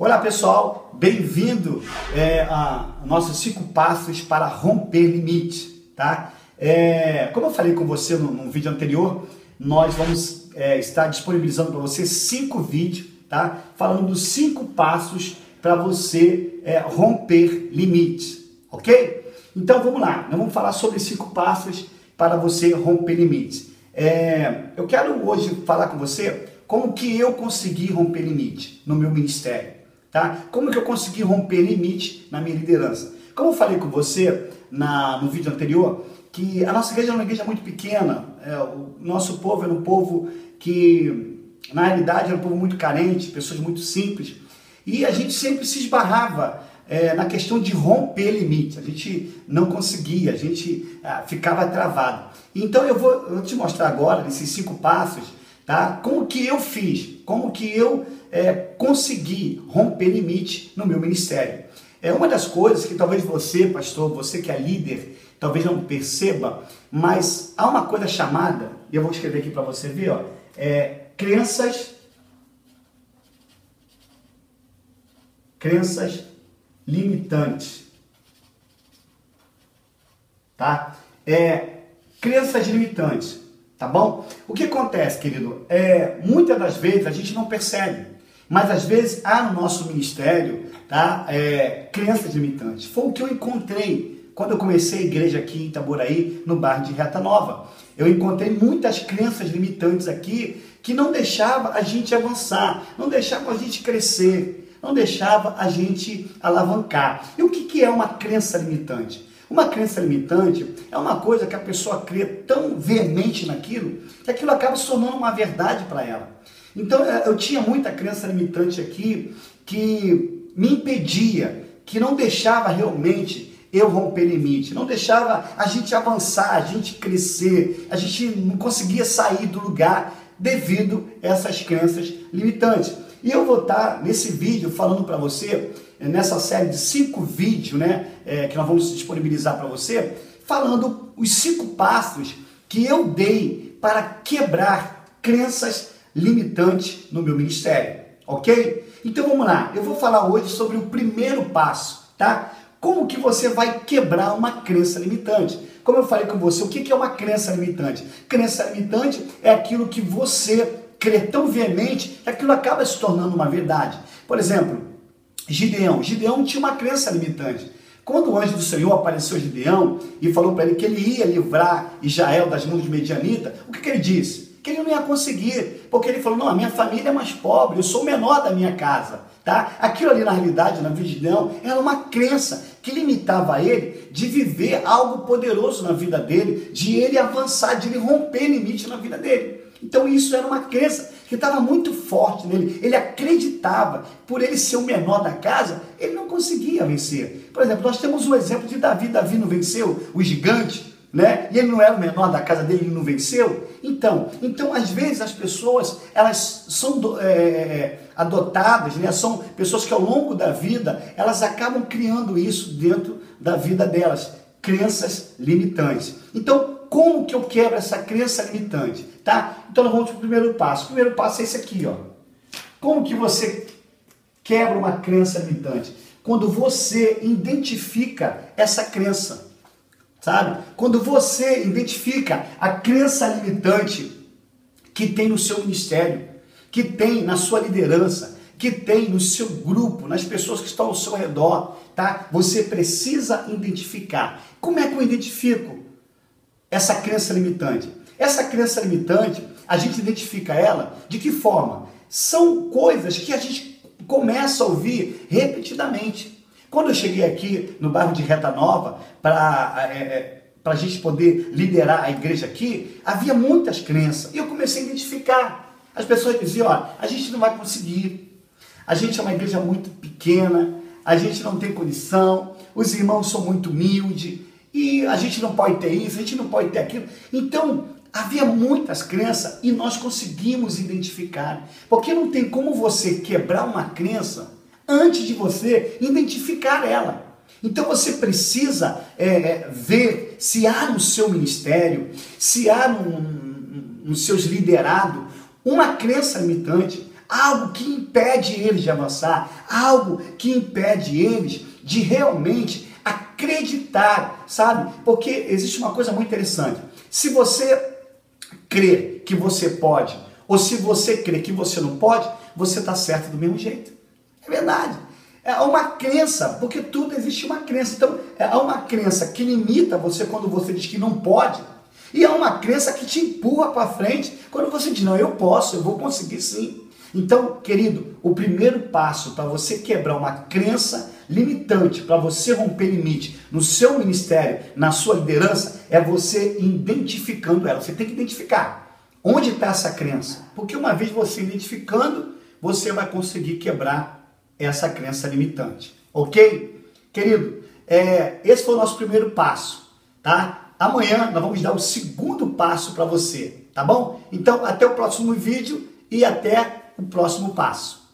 Olá pessoal, bem-vindo é, a nossos cinco passos para romper limite, tá? É, como eu falei com você no, no vídeo anterior, nós vamos é, estar disponibilizando para você cinco vídeos, tá? Falando dos cinco passos para você é, romper limites, ok? Então vamos lá, nós vamos falar sobre cinco passos para você romper limites. É, eu quero hoje falar com você como que eu consegui romper limite no meu ministério. Tá? Como que eu consegui romper limite na minha liderança? Como eu falei com você na, no vídeo anterior, que a nossa igreja é uma igreja muito pequena, é, o nosso povo era um povo que, na realidade, era um povo muito carente, pessoas muito simples, e a gente sempre se esbarrava é, na questão de romper limite, a gente não conseguia, a gente ah, ficava travado. Então eu vou, eu vou te mostrar agora, nesses cinco passos, tá? como que eu fiz, como que eu é, conseguir romper limite no meu ministério. É uma das coisas que talvez você, pastor, você que é líder, talvez não perceba, mas há uma coisa chamada, e eu vou escrever aqui para você ver, ó, é, crenças, crenças limitantes, tá? É, crenças limitantes, tá bom? O que acontece, querido? É, muitas das vezes a gente não percebe. Mas às vezes há no nosso ministério tá, é, crenças limitantes. Foi o que eu encontrei quando eu comecei a igreja aqui em Itaboraí, no bairro de Reta Nova. Eu encontrei muitas crenças limitantes aqui que não deixavam a gente avançar, não deixavam a gente crescer, não deixava a gente alavancar. E o que, que é uma crença limitante? Uma crença limitante é uma coisa que a pessoa crê tão veemente naquilo que aquilo acaba se tornando uma verdade para ela. Então é, eu tinha muita crença limitante aqui que me impedia, que não deixava realmente eu romper limite, não deixava a gente avançar, a gente crescer, a gente não conseguia sair do lugar devido a essas crenças limitantes. E eu vou estar nesse vídeo falando para você, é, nessa série de cinco vídeos né, é, que nós vamos disponibilizar para você, falando os cinco passos que eu dei para quebrar crenças limitante no meu ministério, ok? Então vamos lá, eu vou falar hoje sobre o primeiro passo, tá? Como que você vai quebrar uma crença limitante? Como eu falei com você, o que é uma crença limitante? Crença limitante é aquilo que você crê tão veemente que aquilo acaba se tornando uma verdade. Por exemplo, Gideão. Gideão tinha uma crença limitante. Quando o anjo do Senhor apareceu a Gideão e falou para ele que ele ia livrar Israel das mãos de Medianita, o que, que ele disse? que ele não ia conseguir, porque ele falou: não, a minha família é mais pobre, eu sou o menor da minha casa. Tá? Aquilo ali, na realidade, na Vigidão, era uma crença que limitava ele de viver algo poderoso na vida dele, de ele avançar, de ele romper limite na vida dele. Então isso era uma crença que estava muito forte nele. Ele acreditava, por ele ser o menor da casa, ele não conseguia vencer. Por exemplo, nós temos um exemplo de Davi. Davi não venceu o gigante, né? E ele não era o menor da casa dele, ele não venceu. Então, então às vezes as pessoas elas são é, adotadas, né? São pessoas que ao longo da vida elas acabam criando isso dentro da vida delas, crenças limitantes. Então, como que eu quebro essa crença limitante, tá? Então nós vamos para o primeiro passo. O primeiro passo é esse aqui, ó. Como que você quebra uma crença limitante? Quando você identifica essa crença sabe? Quando você identifica a crença limitante que tem no seu ministério, que tem na sua liderança, que tem no seu grupo, nas pessoas que estão ao seu redor, tá? Você precisa identificar. Como é que eu identifico essa crença limitante? Essa crença limitante, a gente identifica ela de que forma? São coisas que a gente começa a ouvir repetidamente. Quando eu cheguei aqui no bairro de Reta Nova para é, é a gente poder liderar a igreja aqui, havia muitas crenças. E eu comecei a identificar. As pessoas diziam, ó, a gente não vai conseguir. A gente é uma igreja muito pequena, a gente não tem condição, os irmãos são muito humildes, e a gente não pode ter isso, a gente não pode ter aquilo. Então, havia muitas crenças e nós conseguimos identificar. Porque não tem como você quebrar uma crença antes de você identificar ela. Então você precisa é, é, ver se há no seu ministério, se há no, no seus liderados uma crença limitante algo que impede eles de avançar, algo que impede eles de realmente acreditar, sabe? Porque existe uma coisa muito interessante. Se você crê que você pode, ou se você crê que você não pode, você está certo do mesmo jeito. É verdade. É uma crença, porque tudo existe uma crença. Então, é uma crença que limita você quando você diz que não pode, e é uma crença que te empurra para frente quando você diz: Não, eu posso, eu vou conseguir sim. Então, querido, o primeiro passo para você quebrar uma crença limitante, para você romper limite no seu ministério, na sua liderança, é você identificando ela. Você tem que identificar onde está essa crença. Porque uma vez você identificando, você vai conseguir quebrar essa crença limitante. Ok? Querido, é, esse foi o nosso primeiro passo, tá? Amanhã nós vamos dar o segundo passo para você, tá bom? Então, até o próximo vídeo e até o próximo passo.